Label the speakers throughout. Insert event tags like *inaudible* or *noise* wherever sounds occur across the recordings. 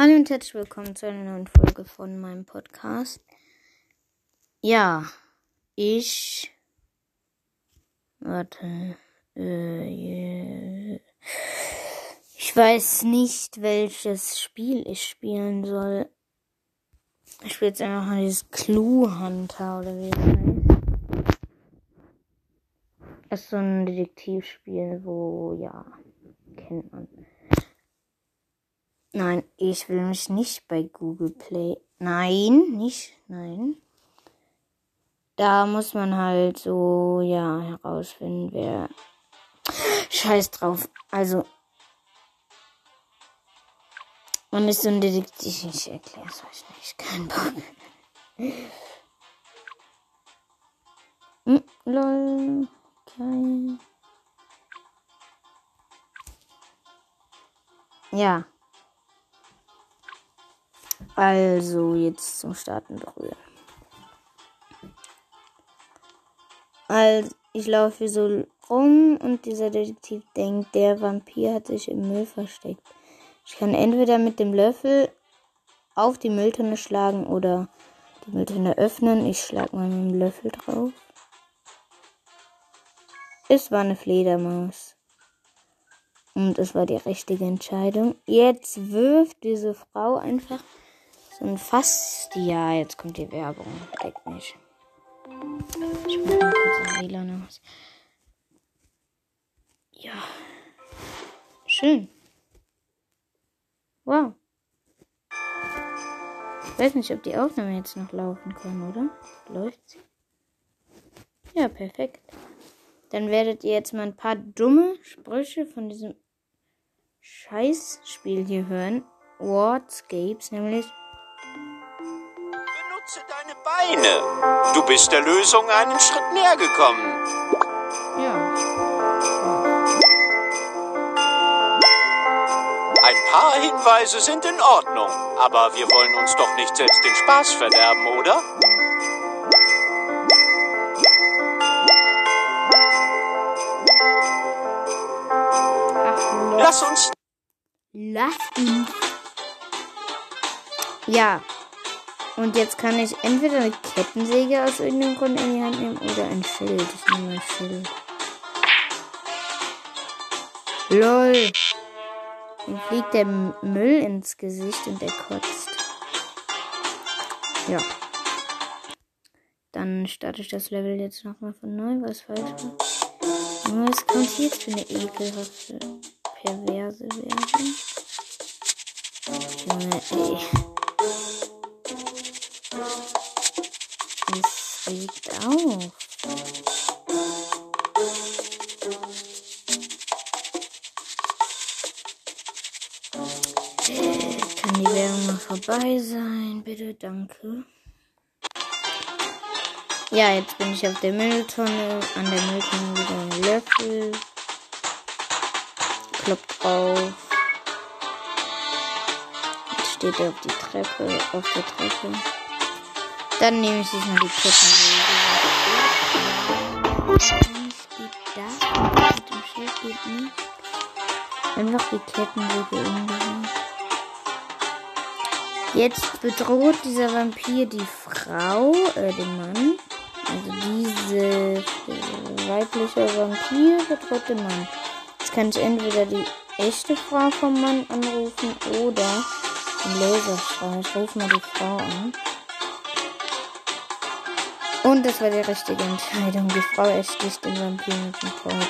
Speaker 1: Hallo und herzlich willkommen zu einer neuen Folge von meinem Podcast. Ja, ich. Warte. Äh, ich weiß nicht, welches Spiel ich spielen soll. Ich spiele jetzt einfach mal dieses Clue Hunter oder wie es heißt. Das ist so ein Detektivspiel, wo, ja, kennt man. Nein, ich will mich nicht bei Google Play. Nein, nicht, nein. Da muss man halt so, ja, herausfinden, wer. Scheiß drauf. Also. Man ist so ein Detektiv. Ich erkläre es euch nicht. Kein Bock. Hm, lol. Okay. Ja. Also, jetzt zum Starten berühren. Also, ich laufe so rum und dieser Detektiv denkt, der Vampir hat sich im Müll versteckt. Ich kann entweder mit dem Löffel auf die Mülltonne schlagen oder die Mülltonne öffnen. Ich schlage mal mit dem Löffel drauf. Es war eine Fledermaus. Und es war die richtige Entscheidung. Jetzt wirft diese Frau einfach so ein Fass. Ja, jetzt kommt die Werbung. Deckt nicht. Ich mach mal kurz den WLAN aus. Ja. Schön. Wow. Ich weiß nicht, ob die Aufnahme jetzt noch laufen kann, oder? Läuft sie? Ja, perfekt. Dann werdet ihr jetzt mal ein paar dumme Sprüche von diesem Scheißspiel hier hören. Wordscapes, nämlich.
Speaker 2: Beine. Du bist der Lösung einen Schritt näher gekommen.
Speaker 1: Ja.
Speaker 2: Ein paar Hinweise sind in Ordnung, aber wir wollen uns doch nicht selbst den Spaß verderben, oder?
Speaker 1: Ach.
Speaker 2: Lass uns
Speaker 1: Lass ihn. Ja. Und jetzt kann ich entweder eine Kettensäge aus irgendeinem Grund in die Hand nehmen oder ein Schild. Ich nehme ein Schild. LOL. Ihm fliegt der Müll ins Gesicht und er kotzt. Ja. Dann starte ich das Level jetzt nochmal von neu, was falsch war. Was kommt jetzt für eine ekelhafte, perverse Werbung? Junge, ey. Auf. Kann die Werbung mal vorbei sein? Bitte, danke. Ja, jetzt bin ich auf der Mülltonne. An der Mülltonne wieder ein Löffel. Kloppt drauf. Jetzt steht er auf die Treppe, auf der Treppe. Dann nehme ich diesmal die Kettensäge. Nicht geht das. Mit dem Schild geht nicht. Einfach die Kettensäge umgehen. Jetzt bedroht dieser Vampir die Frau, äh, den Mann. Also diese weibliche Vampir bedroht den Mann. Jetzt kann ich entweder die echte Frau vom Mann anrufen oder den Laserstrahl. Ich rufe mal die Frau an. Und das war die richtige Entscheidung. Die Frau ersticht den Vampir mit dem Kreuz.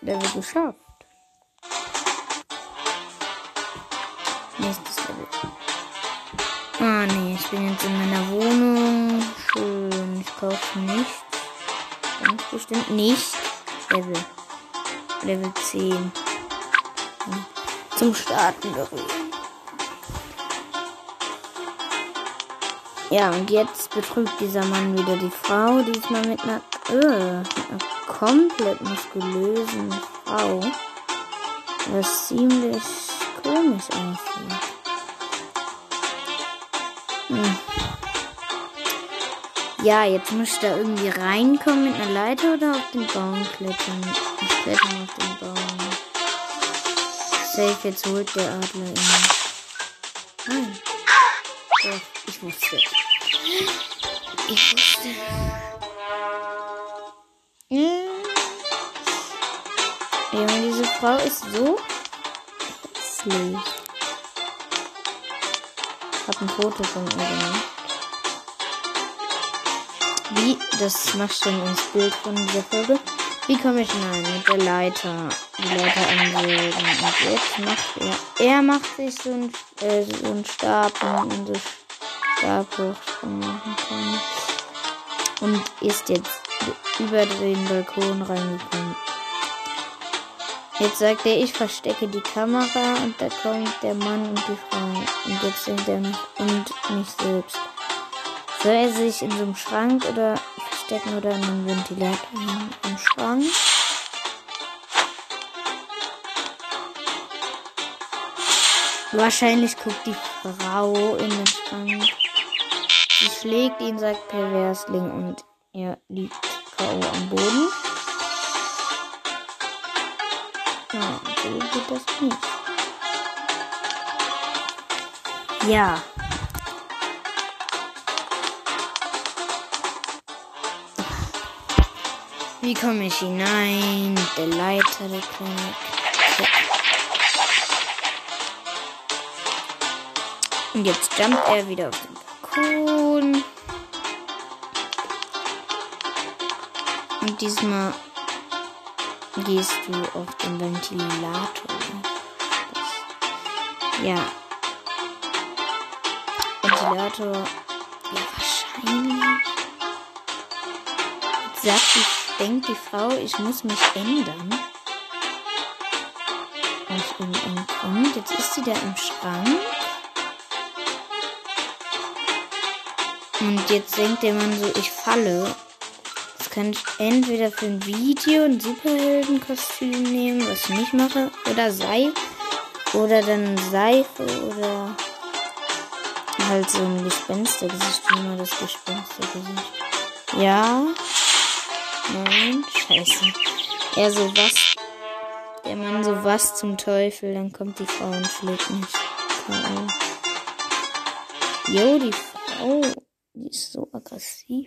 Speaker 1: Level geschafft. Nächstes Level. Ah, nee, ich bin jetzt in meiner Wohnung. Schön. Ich kaufe nichts. Ganz bestimmt nicht. Level. Level 10. Hm. Zum Starten berühren. Ja, und jetzt betrügt dieser Mann wieder die Frau. Diesmal mit einer, äh, einer komplett muskulösen Frau. Was ziemlich komisch aussieht. Hm. Ja, jetzt muss ich da irgendwie reinkommen mit einer Leiter oder auf den Baum klettern. Ich kletter auf den Baum. Safe, jetzt holt der Adler ihn. Nein. Doch, ich wusste. Ich wusste. Hm. Junge, diese Frau ist so hässlich. Ich hab ein Foto von ihr gemacht. Wie, das machst du ins Bild von dieser Folge. Wie komme ich hinein? Mit der Leiter. Die Leiter ansägen. Und jetzt macht er. Er macht sich so einen, äh, so einen Stab, und so Stabhochsprung machen kann. Und ist jetzt über den Balkon reingekommen. Jetzt sagt er, ich verstecke die Kamera und da kommt der Mann und die Frau. Und jetzt sind er noch und mich selbst. Soll er sich in so einem Schrank oder verstecken oder in einem Ventilator im Schrank? Wahrscheinlich guckt die Frau in den Schrank. Sie schlägt ihn, sagt Perversling und er liegt K.O. am Boden. Ja, so geht das nicht. Ja. Wie komme ich hinein? Der Leiter der Klinik. Ja. Und jetzt jumpt er wieder auf den Balkon. Und diesmal gehst du auf den Ventilator. Ja. Ventilator. Ja, wahrscheinlich. Jetzt sagt die denkt die Frau, ich muss mich ändern. Aus irgendeinem Grund. Jetzt ist sie da im Schrank. Und jetzt denkt der Mann so, ich falle. Jetzt kann ich entweder für ein Video ein Superheldenkostüm nehmen, was ich nicht mache, oder Seife. Oder dann Seife oder halt so ein Gespenstergesicht, wie immer das Gespenstergesicht. Ja. Nein, scheiße. Er so was. Der Mann so was zum Teufel, dann kommt die Frau und schlägt mich. Jo, die Frau, die ist so aggressiv.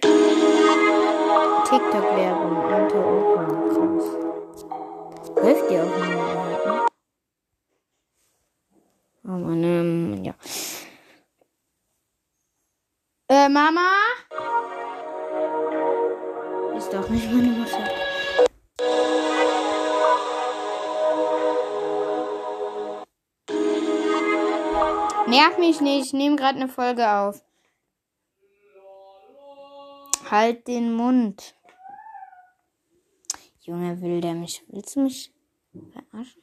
Speaker 1: TikTok-Werbung unter Open. Krass. Läuft die auch nicht Oh Mann, ähm, ja. Äh, Mama? Ist doch nicht meine Mutter. Nerv mich nicht, ich nehme gerade eine Folge auf. Halt den Mund. Junge, will der mich? Willst du mich verarschen?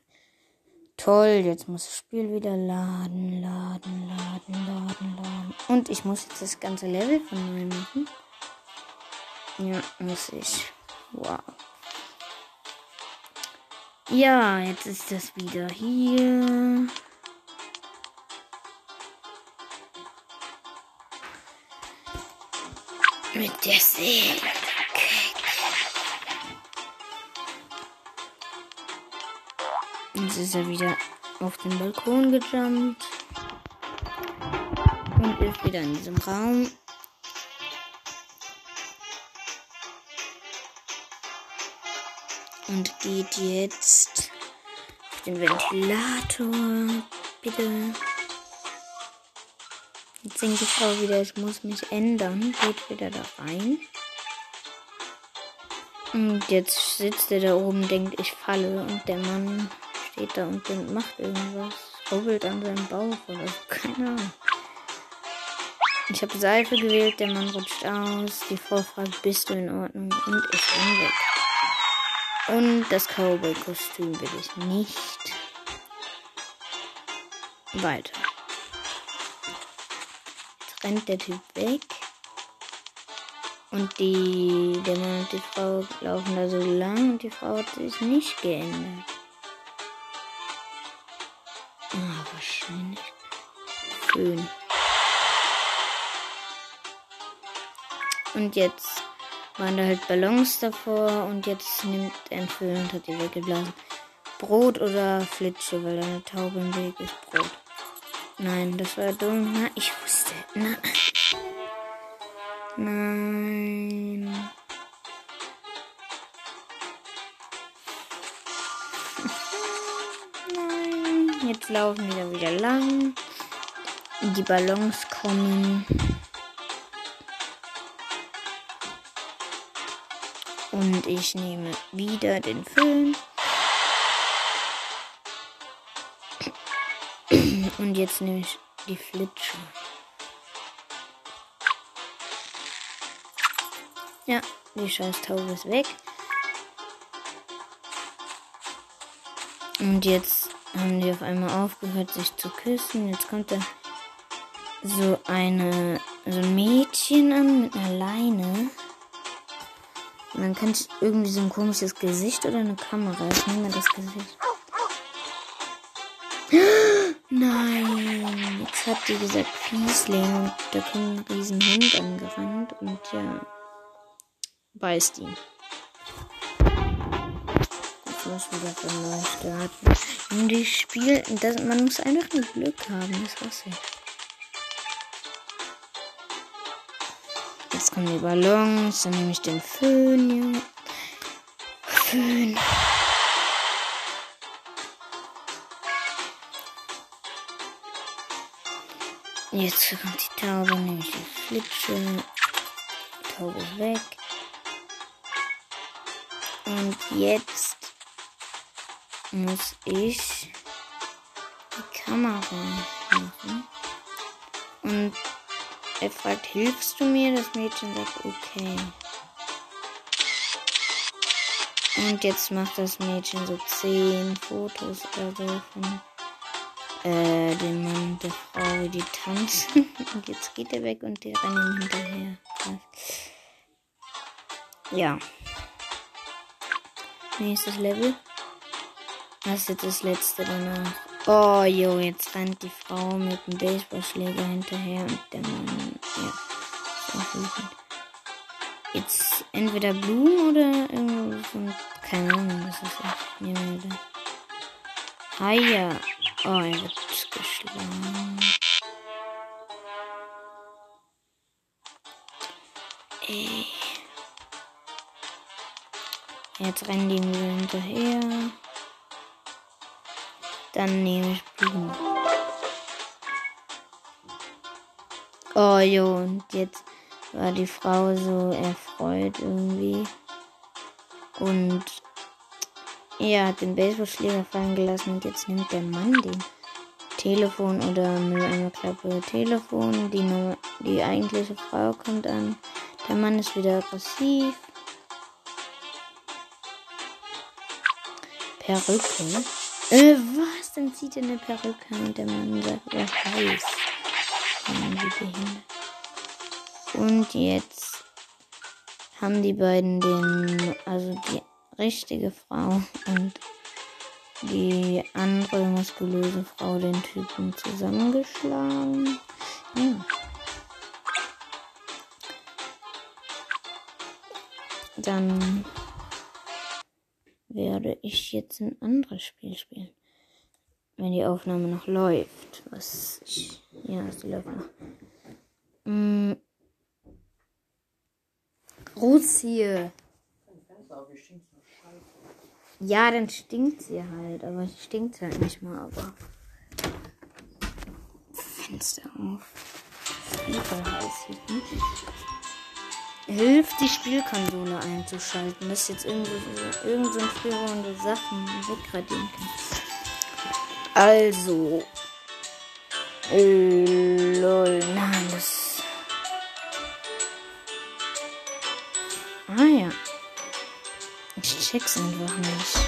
Speaker 1: Toll, jetzt muss das Spiel wieder laden, laden, laden, laden, laden. Und ich muss jetzt das ganze Level von neu machen. Ja, muss ich. Wow. Ja, jetzt ist das wieder hier. Mit der Seele. Jetzt ist er wieder auf den Balkon gejumpt. Und ist wieder in diesem Raum. und geht jetzt auf den Ventilator. Bitte. Jetzt singt die Frau wieder, ich muss mich ändern. Geht wieder da rein. Und jetzt sitzt er da oben, denkt, ich falle. Und der Mann steht da und denkt, macht irgendwas. Rubbelt an seinem Bauch oder. *laughs* Keine Ahnung. Ich habe Seife gewählt, der Mann rutscht aus. Die Frau fragt, bist du in Ordnung? Und ich bin weg. Und das Cowboy-Kostüm will ich nicht. Weiter. Rennt der Typ weg. Und die, der Mann und die Frau laufen da so lang und die Frau hat sich nicht geändert. Ah, wahrscheinlich. Schön. Und jetzt waren da halt Ballons davor und jetzt nimmt einen Föhn und hat die weggeblasen. Brot oder Flitsche, weil eine Taube im Weg ist. Brot. Nein, das war dumm. Na, ich wusste. Na. Nein. *laughs* Nein. Jetzt laufen wir wieder lang. Die Ballons kommen. Und ich nehme wieder den Föhn. Jetzt nehme ich die Flitsche. Ja, die scheiß Taube ist weg. Und jetzt haben die auf einmal aufgehört, sich zu küssen. Jetzt kommt da so eine so ein Mädchen an mit einer Leine. Und dann kann ich irgendwie so ein komisches Gesicht oder eine Kamera. Ich nehme das Gesicht. Hat die gesagt Fiesling und da kommt ein riesen Hund angerannt und ja, beißt ihn. Ich muss wieder von neu starten. Und die Spiel, das, man muss einfach nur Glück haben, das weiß ich. Jetzt kommen die Ballons, dann nehme ich den Föhn, ja. Föhn. Jetzt kommt die Taube, nehme ich die Flitsche. Die Taube weg. Und jetzt muss ich die Kamera machen. Und er fragt, hilfst du mir? Das Mädchen sagt, okay. Und jetzt macht das Mädchen so zehn Fotos oder so äh, dem Mann der Frau, die tanzen. Und *laughs* jetzt geht er weg und die rennen hinterher. Ja. Nächstes Level. Das ist jetzt das letzte danach. Oh, jo, jetzt rennt die Frau mit dem Baseballschläger hinterher und der Mann, ja. Jetzt entweder Blumen oder irgendwo so, keine Ahnung, was ist das? Da. Haia. Oh, er wird geschlagen. Ey. Jetzt rennen die mir hinterher. Dann nehme ich Blumen. Oh jo, und jetzt war die Frau so erfreut irgendwie. Und er hat den Baseballschläger fallen gelassen und jetzt nimmt der Mann den Telefon oder Mülleimerklappe Telefon. Die, Nummer, die eigentliche Frau kommt an. Der Mann ist wieder aggressiv. Perücke. Äh, was? Dann zieht er eine Perücke und der Mann sagt, er heiß. Und jetzt haben die beiden den, also die richtige Frau und die andere muskulöse Frau den Typen zusammengeschlagen. Ja. Dann werde ich jetzt ein anderes Spiel spielen. Wenn die Aufnahme noch läuft. Was ich. Ja, sie läuft noch. Mm. Russie. Ja, dann stinkt sie halt. Aber sie stinkt halt nicht mal, aber. Fenster auf. Überheiß hier. Hm? Hilft die Spielkonsole einzuschalten, dass jetzt irgendwo irgend so frühere Sachen wegradieren kann. Also. Äh, lol, nein, check's einfach nicht.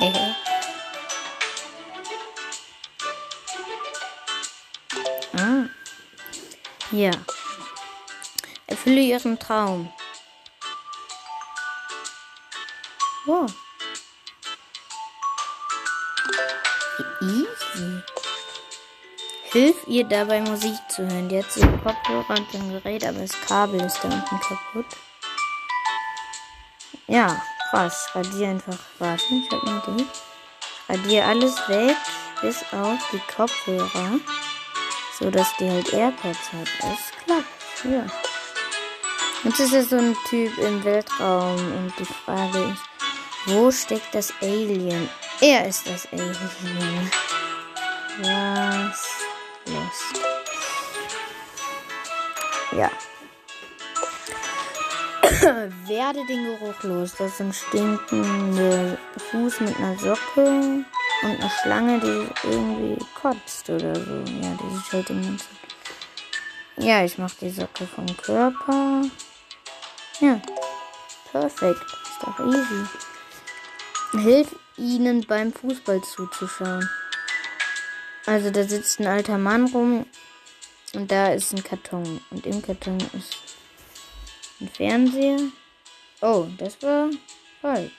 Speaker 1: Äh. Ah. Ja. Erfülle ihren Traum. Oh. Hilf ihr dabei Musik zu hören. Die hat so Kopfhörer und ein Gerät, aber das Kabel ist da unten kaputt. Ja, krass. Radier einfach. Warte, ich hab eine Idee. Radier alles weg, bis auf die Kopfhörer. So dass die halt AirPods hat. Es klappt. Ja. Jetzt ist es so ein Typ im Weltraum und die Frage ist, wo steckt das Alien? Er ist das Alien. *laughs* Was? Ja. *coughs* Werde den Geruch los. Das ist ein stinkender Fuß mit einer Socke und eine Schlange, die irgendwie kotzt oder so. Ja, die sieht halt im. Ja, ich mache die Socke vom Körper. Ja, perfekt. Ist doch easy. Hilf ihnen beim Fußball zuzuschauen. Also da sitzt ein alter Mann rum und da ist ein Karton. Und im Karton ist ein Fernseher. Oh, das war falsch.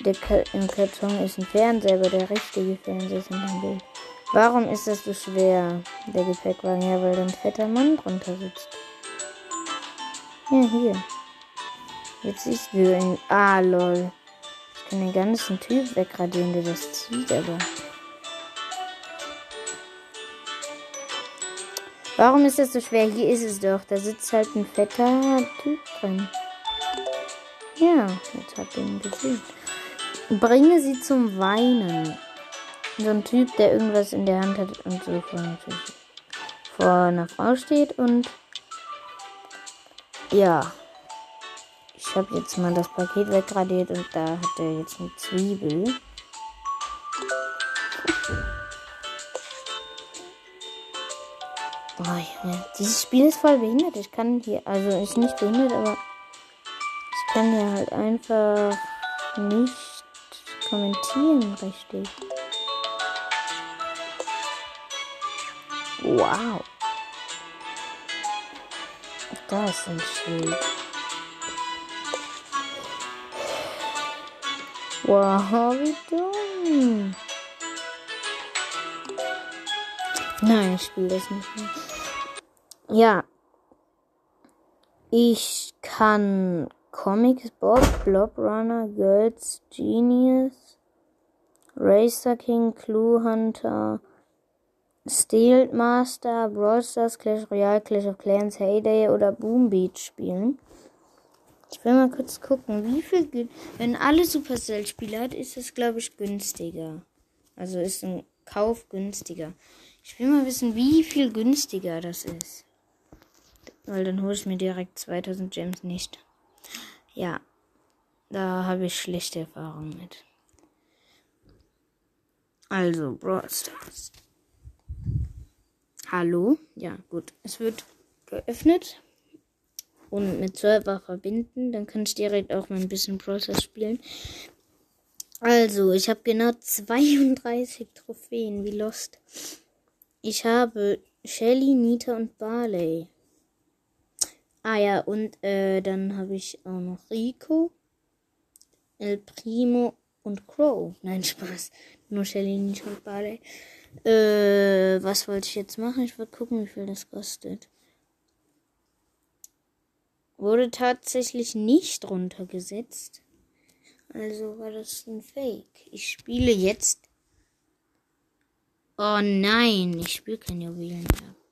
Speaker 1: Der Ka Im Karton ist ein Fernseher, aber der richtige Fernseher ist in dem Bild. Warum ist das so schwer, der Gepäckwagen? Ja, weil da ein fetter Mann drunter sitzt. Ja, hier. Jetzt siehst du ihn. Ah, lol. Ich kann den ganzen Typ wegradieren, der das zieht, aber. Warum ist das so schwer? Hier ist es doch. Da sitzt halt ein fetter Typ drin. Ja, jetzt habt ihr ihn gesehen. Bringe sie zum Weinen. So ein Typ, der irgendwas in der Hand hat und so vor, vor einer Frau steht und ja. Ich habe jetzt mal das Paket wegradiert und da hat er jetzt eine Zwiebel. Oh, Junge. Dieses Spiel ist voll behindert. Ich kann hier, also ist nicht behindert, aber ich kann hier halt einfach nicht kommentieren richtig. Wow. Da ist ein Schild. Wow, wie dumm. Nein, ich spiele das nicht mehr. Ja. Ich kann Comics Bob, Blob Runner, Girls Genius, Racer King, Clue Hunter, Steel Master, Brawl Stars, Clash Royale, Clash of Clans, Heyday oder Boom Beach spielen. Ich will mal kurz gucken, wie viel, wenn alle Supercell-Spiele hat, ist es, glaube ich, günstiger. Also ist ein Kauf günstiger. Ich will mal wissen, wie viel günstiger das ist. Weil dann hole ich mir direkt 2000 Gems nicht. Ja, da habe ich schlechte Erfahrungen mit. Also, Brawl Stars. Hallo? Ja, gut. Es wird geöffnet und mit Server verbinden. Dann kann ich direkt auch mal ein bisschen Process spielen. Also, ich habe genau 32 Trophäen, wie Lost. Ich habe Shelly, Nita und Barley. Ah ja, und äh, dann habe ich auch noch Rico, El Primo und Crow. Nein, *laughs* Spaß. Nur Shelly, Nita und Barley. Äh, was wollte ich jetzt machen? Ich wollte gucken, wie viel das kostet. Wurde tatsächlich nicht runtergesetzt. Also war das ein Fake. Ich spiele jetzt. Oh nein, ich spiele kein Juwelenjagd. Kein Bock.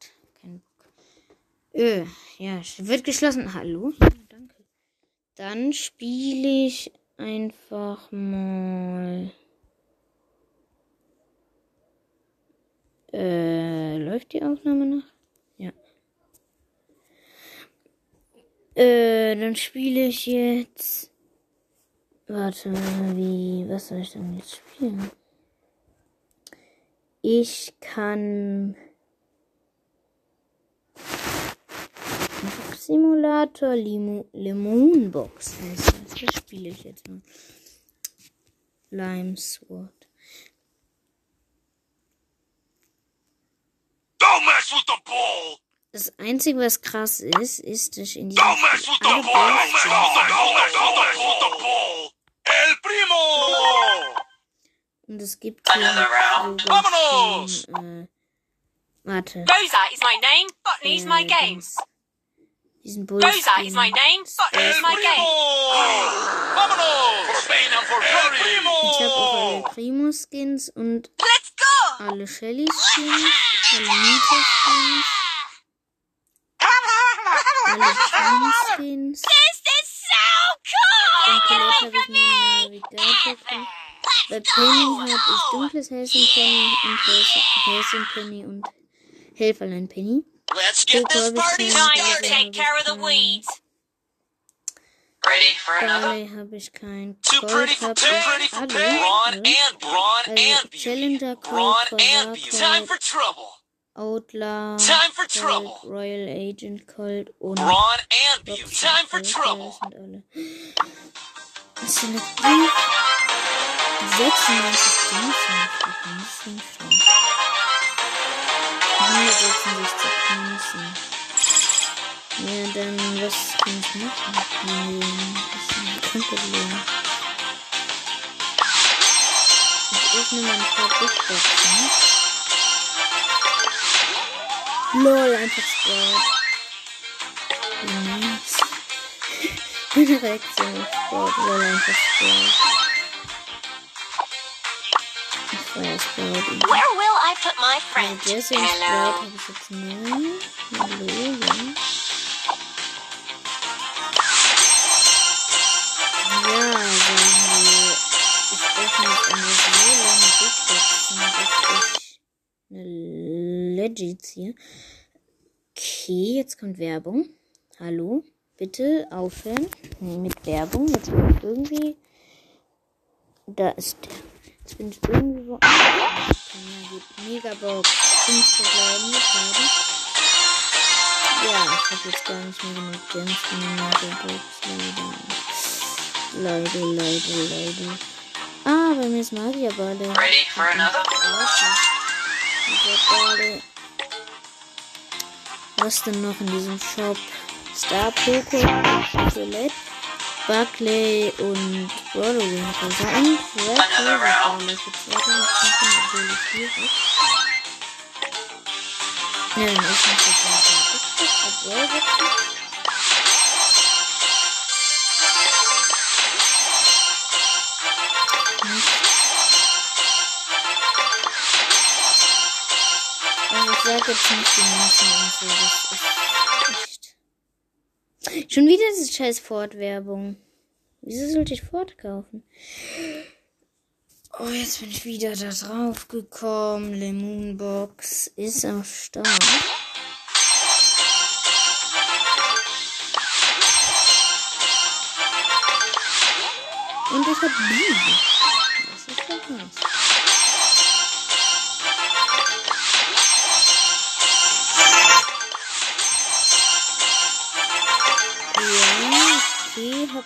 Speaker 1: Äh, ja, wird geschlossen. Hallo? Ja, danke. Dann spiele ich einfach mal. Äh, läuft die Aufnahme noch? Ja. Äh, dann spiele ich jetzt. Warte, wie. Was soll ich denn jetzt spielen? Ich kann. Simulator Limu Lemonbox heißt das. Das spiele ich jetzt mal. Lime Sword.
Speaker 3: Don't mess with the ball!
Speaker 1: Das Einzige, was krass ist, ist, dass ich in diesem
Speaker 3: Don't mess with the
Speaker 1: alle
Speaker 3: ball!
Speaker 1: Balls
Speaker 3: Don't mess, don't mess, don't mess with the ball! El Primo!
Speaker 1: Und es gibt hier
Speaker 3: Another round.
Speaker 1: äh, warte.
Speaker 4: Rosa is my name, Botany's my
Speaker 1: Äh,
Speaker 4: game.
Speaker 1: Diesen Bull.
Speaker 4: Rosa is my name, but here's
Speaker 3: El
Speaker 4: my game.
Speaker 3: Primo! Vámonos! For pain and for glory!
Speaker 1: Ich habe auch alle Primo Skins und
Speaker 4: Let's go!
Speaker 1: alle Shelly Skins, alle Nita Skins, alle Sean Skins.
Speaker 4: This is so cool!
Speaker 1: Colette habe ich mir Navigator. Bei Penny habe ich dunkles Häschen und Penny und Helferlein Penny.
Speaker 3: Let's
Speaker 1: get this party
Speaker 4: to take care of the weeds.
Speaker 5: Ready for another?
Speaker 1: Habe ich kein.
Speaker 3: Too pretty for too pretty for
Speaker 1: alle.
Speaker 3: Brawn and Brawn and Beauty.
Speaker 1: Challenger
Speaker 3: Brawn and Beauty. Time for trouble.
Speaker 1: Outlaw,
Speaker 3: Time for trouble.
Speaker 1: Royal Agent Colt und
Speaker 3: Brawn and Beauty. Time for trouble.
Speaker 1: Das sind alle. Selektiv 96 Münzen. Das ist nicht schlecht. 166 Münzen. Ja, dann was kann ich machen? Hm, Ein bisschen Konto Ich öffne mal ein paar Big Boxen. LOL, einfach Sprout. Nice. Meine Reaktion Sprout, LOL, einfach Sprout. Ich feier Sprout. Jesse und Sprout habe ich jetzt neun. Hallo, ja. Ja, sagen wir, ich öffne jetzt eine so lange Big Boxen, dass ich eine Legit ziehe. Okay, jetzt kommt Werbung. Hallo, bitte aufhören mit Werbung. Jetzt ich irgendwie. Da ist der. Jetzt bin ich irgendwie wo. Ja, gut. Megabox. Fünf verbleibende Schaden. Ja, ich habe jetzt gar nicht mehr genug Gems für eine Megabox. Leider. Leider, leider, leider. Ah, bei mir ist Magierballe.
Speaker 5: Ready for another?
Speaker 1: Magierballe. Was denn noch in diesem Shop? Star Poco, Chocolate, Buckley und Brodowing. Also ein Red
Speaker 5: Another round.
Speaker 1: Roller für 2500 obwohl ich hier ist. Ja, dann ist noch der Brodowing. Obwohl, Also ich sag jetzt nicht die Münzen und so, das ist. Schon wieder diese scheiß Ford-Werbung. Wieso sollte ich Ford kaufen? Oh, jetzt bin ich wieder da drauf gekommen. Lemonbox ist am Start. Und ich hab Bienen.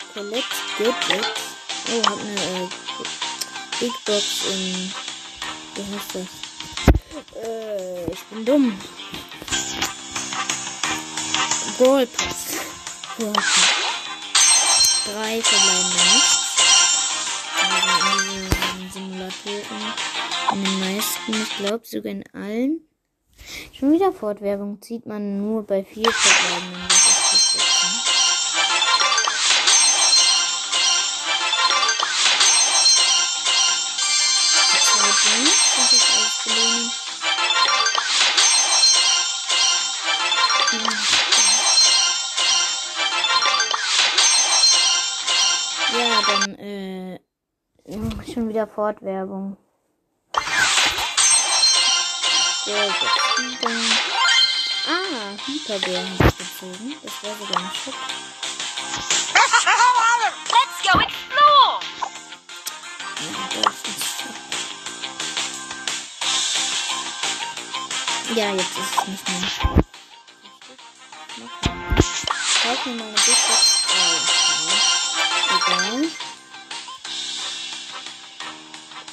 Speaker 1: Hab Colette Gadgets. Oh, hab eine äh, Big Box in. Wie heißt? Äh, ich bin dumm. Brawl Pass. Brawl Pass. Drei verbleibende nichts. Also diesen Simulatoren. In den meisten, ich glaube sogar in allen. Schon wieder Fortwerbung zieht man nur bei vier verbleibenden. Das ist wieder Fortwerbung. Ah, Hyperbär ich gezogen. Das war sogar ein Shop.
Speaker 4: Let's go explore!
Speaker 1: Ja, jetzt ist es nicht mehr. Kauf mir mal eine Big Box. Oh, Egal.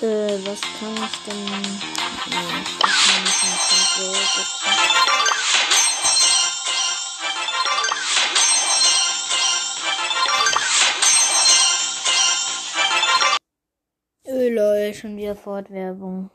Speaker 1: Äh, was kann ich denn? Nee, ich öffne nicht mal die Brawlboxen. Öh, lol, schon wieder Fortwerbung.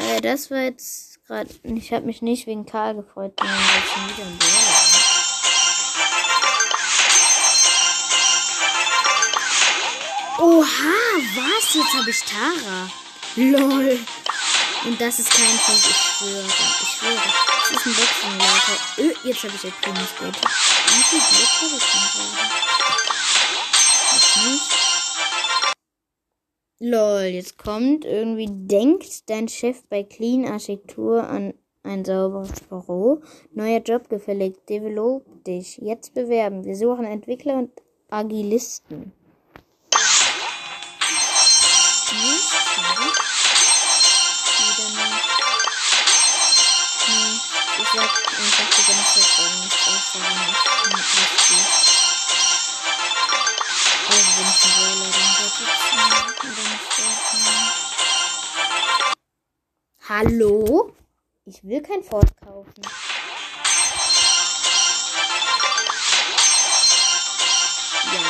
Speaker 1: Äh, das war jetzt gerade. Ich habe mich nicht wegen Karl gefreut, sondern schon wieder ein war. Oha, was? Jetzt habe ich Tara. Lol. Und das ist kein Punkt, ich schwöre. Ich schwöre. Das ist ein Boxsimulator. Öh, jetzt habe ich El Primo Sport. Wie viel Glück habe ich denn gerade? Jetzt nicht. Lol, jetzt kommt irgendwie, denkt dein Chef bei Clean Architektur an ein sauberes Büro. Neuer Job gefällig, develop dich. Jetzt bewerben. Wir suchen Entwickler und Agilisten. Hm, nicht. Hm, ich sag einfach die ganze Zeit nicht Hallo? Ich will kein Ford kaufen. Ja.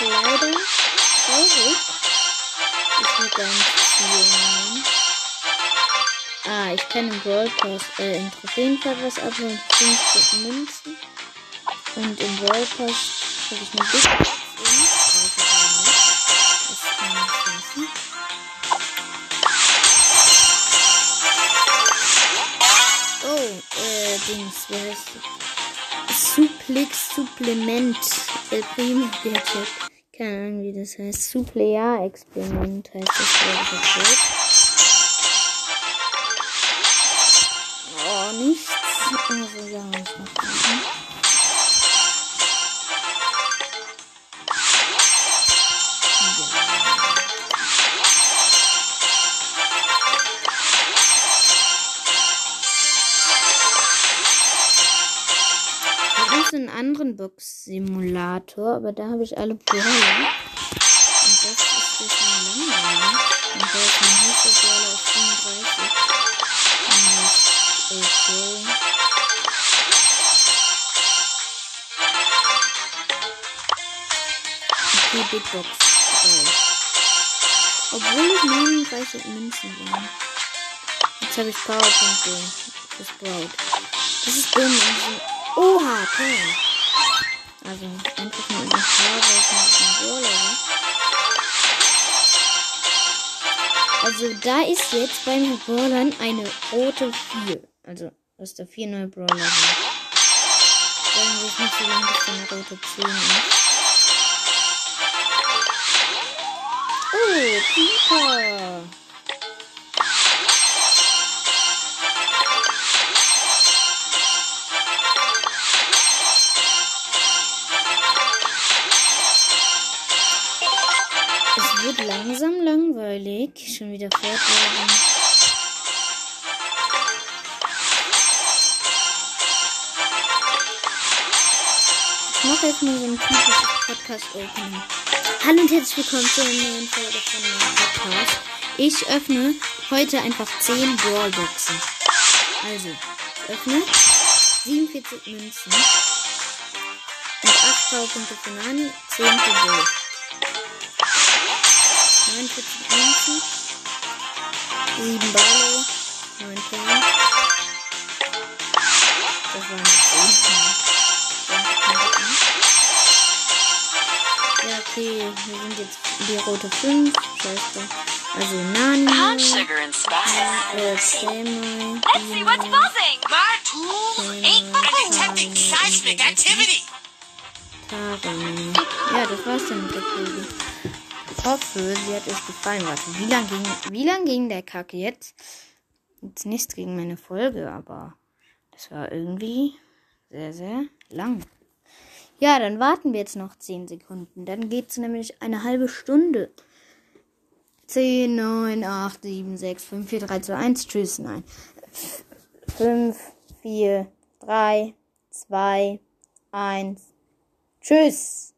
Speaker 1: Und leider traurig. Ich will nicht spielen. Ah, ich kann im Brawl Pass, äh, im Trophäenfeld was abholen. 50 Münzen. Und im Brawl Pass habe ich eine Big Suplex Supplement. El Primo Gadget. Keine Ahnung, wie das heißt. Suplear-Experiment heißt das, anderen Box-Simulator, aber da habe ich alle Brawler. Und das ist jetzt mal langweilig. Und da ist mein höchster Brawler auf 35. Und okay. Okay, Big Box. Drei. Obwohl es 39 Münzen waren. Jetzt habe ich Powerpunkte. Das Sprout. Das ist dumm. Oha, toll. Also einfach nur in der Brawler war. Also da ist jetzt bei den Brawlern eine rote 4. Also, dass da vier neue Brawler. Sagen wir es nicht so lange, bis eine rote 10 ist. Oh, Peter. Langweilig. Schon wieder fortwährend. Ich mache jetzt mal so ein typisches Podcast-Opening. Hallo und herzlich willkommen zu einer neuen Folge von meinem Podcast. Ich öffne heute einfach 10 Brawlboxen. Also, öffne 47 Münzen und 8 Powerpunkte für Nani, 10 für Bull. 49 Münzen, 7 Barlow, 9 Pin. Das waren die 10. Ja, okay, wir sind jetzt die rote 5. Scheiße. Also Nani,
Speaker 4: Pound sugar and spice.
Speaker 1: äh, Samuel,
Speaker 4: Let's see what's buzzing.
Speaker 3: My tools ain't for detecting seismic activity.
Speaker 1: Taran. Ja, das war's dann mit der Folge. Hoffe, sie hat euch gefallen. Warte, wie lang ging, wie lang ging der Kack jetzt? Jetzt nichts gegen meine Folge, aber das war irgendwie sehr, sehr lang. Ja, dann warten wir jetzt noch 10 Sekunden. Dann geht's nämlich eine halbe Stunde. 10, 9, 8, 7, 6, 5, 4, 3, 2, 1. Tschüss, nein. 5, 4, 3, 2, 1. Tschüss.